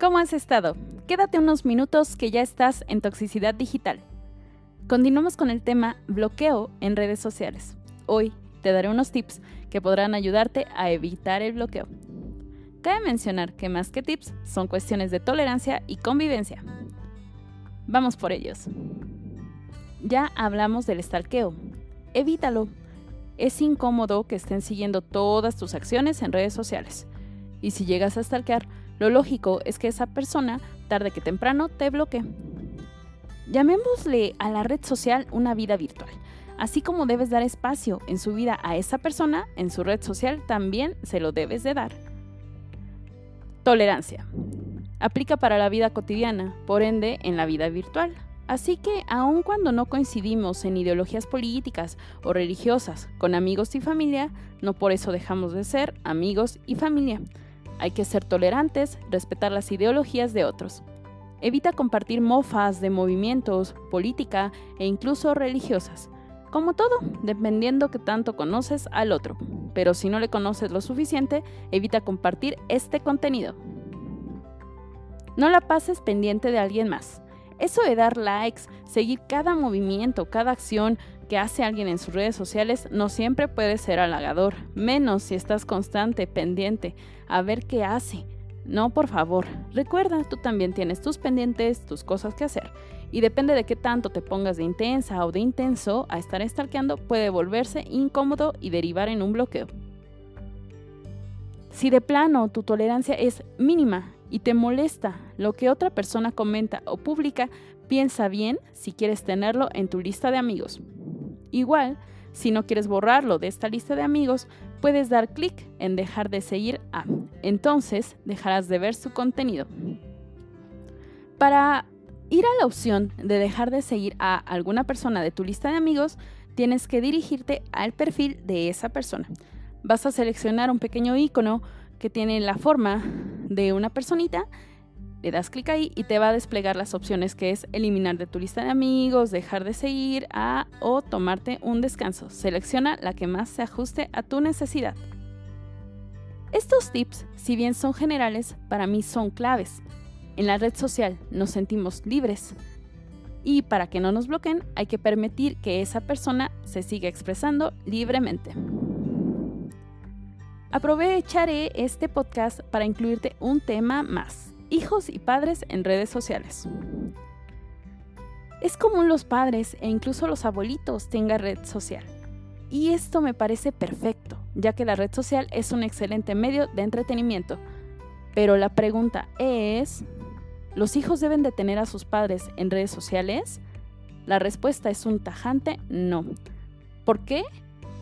¿Cómo has estado? Quédate unos minutos que ya estás en toxicidad digital. Continuamos con el tema bloqueo en redes sociales. Hoy te daré unos tips que podrán ayudarte a evitar el bloqueo. Cabe mencionar que más que tips son cuestiones de tolerancia y convivencia. Vamos por ellos. Ya hablamos del stalkeo. Evítalo. Es incómodo que estén siguiendo todas tus acciones en redes sociales. Y si llegas a stalkear, lo lógico es que esa persona, tarde que temprano, te bloquee. Llamémosle a la red social una vida virtual. Así como debes dar espacio en su vida a esa persona, en su red social también se lo debes de dar. Tolerancia. Aplica para la vida cotidiana, por ende en la vida virtual. Así que aun cuando no coincidimos en ideologías políticas o religiosas con amigos y familia, no por eso dejamos de ser amigos y familia. Hay que ser tolerantes, respetar las ideologías de otros. Evita compartir mofas de movimientos, política e incluso religiosas. Como todo, dependiendo que tanto conoces al otro. Pero si no le conoces lo suficiente, evita compartir este contenido. No la pases pendiente de alguien más. Eso de dar likes, seguir cada movimiento, cada acción, que hace alguien en sus redes sociales no siempre puede ser halagador, menos si estás constante, pendiente, a ver qué hace. No, por favor, recuerda, tú también tienes tus pendientes, tus cosas que hacer. Y depende de qué tanto te pongas de intensa o de intenso a estar stalkeando, puede volverse incómodo y derivar en un bloqueo. Si de plano tu tolerancia es mínima y te molesta lo que otra persona comenta o publica, piensa bien si quieres tenerlo en tu lista de amigos. Igual, si no quieres borrarlo de esta lista de amigos, puedes dar clic en dejar de seguir a. Entonces dejarás de ver su contenido. Para ir a la opción de dejar de seguir a alguna persona de tu lista de amigos, tienes que dirigirte al perfil de esa persona. Vas a seleccionar un pequeño icono que tiene la forma de una personita le das clic ahí y te va a desplegar las opciones que es eliminar de tu lista de amigos, dejar de seguir a o tomarte un descanso. Selecciona la que más se ajuste a tu necesidad. Estos tips, si bien son generales, para mí son claves. En la red social nos sentimos libres y para que no nos bloqueen hay que permitir que esa persona se siga expresando libremente. Aprovecharé este podcast para incluirte un tema más hijos y padres en redes sociales. Es común los padres e incluso los abuelitos tengan red social. Y esto me parece perfecto, ya que la red social es un excelente medio de entretenimiento. Pero la pregunta es, ¿los hijos deben de tener a sus padres en redes sociales? La respuesta es un tajante no. ¿Por qué?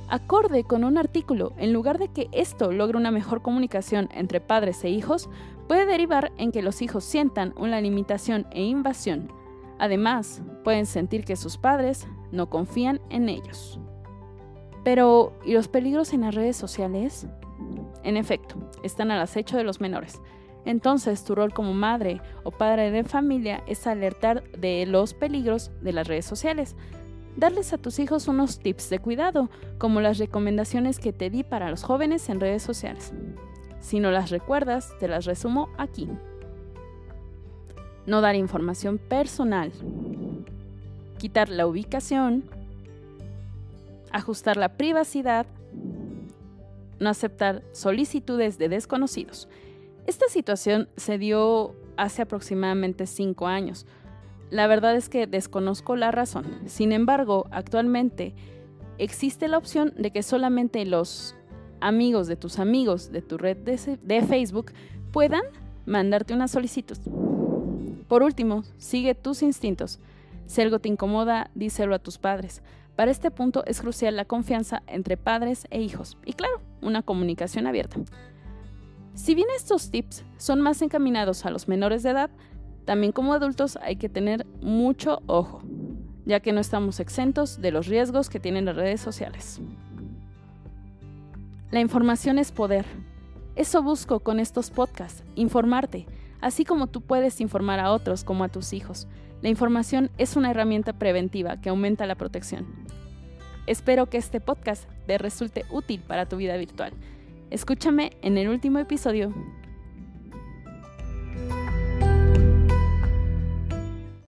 Acorde con un artículo, en lugar de que esto logre una mejor comunicación entre padres e hijos, puede derivar en que los hijos sientan una limitación e invasión. Además, pueden sentir que sus padres no confían en ellos. Pero, ¿y los peligros en las redes sociales? En efecto, están al acecho de los menores. Entonces, tu rol como madre o padre de familia es alertar de los peligros de las redes sociales, darles a tus hijos unos tips de cuidado, como las recomendaciones que te di para los jóvenes en redes sociales. Si no las recuerdas, te las resumo aquí. No dar información personal. Quitar la ubicación. Ajustar la privacidad. No aceptar solicitudes de desconocidos. Esta situación se dio hace aproximadamente 5 años la verdad es que desconozco la razón. Sin embargo, actualmente existe la opción de que solamente los amigos de tus amigos de tu red de, Facebook puedan mandarte una solicitud. Por último, sigue tus instintos. Si algo te incomoda, díselo a tus padres. Para este punto es crucial la confianza entre padres e hijos y claro, una comunicación abierta. Si bien estos tips son más encaminados a los menores de edad, también como adultos hay que tener mucho ojo, ya que no estamos exentos de los riesgos que tienen las redes sociales. La información es poder. Eso busco con estos podcasts, informarte, así como tú puedes informar a otros como a tus hijos. La información es una herramienta preventiva que aumenta la protección. Espero que este podcast te resulte útil para tu vida virtual. Escúchame en el último episodio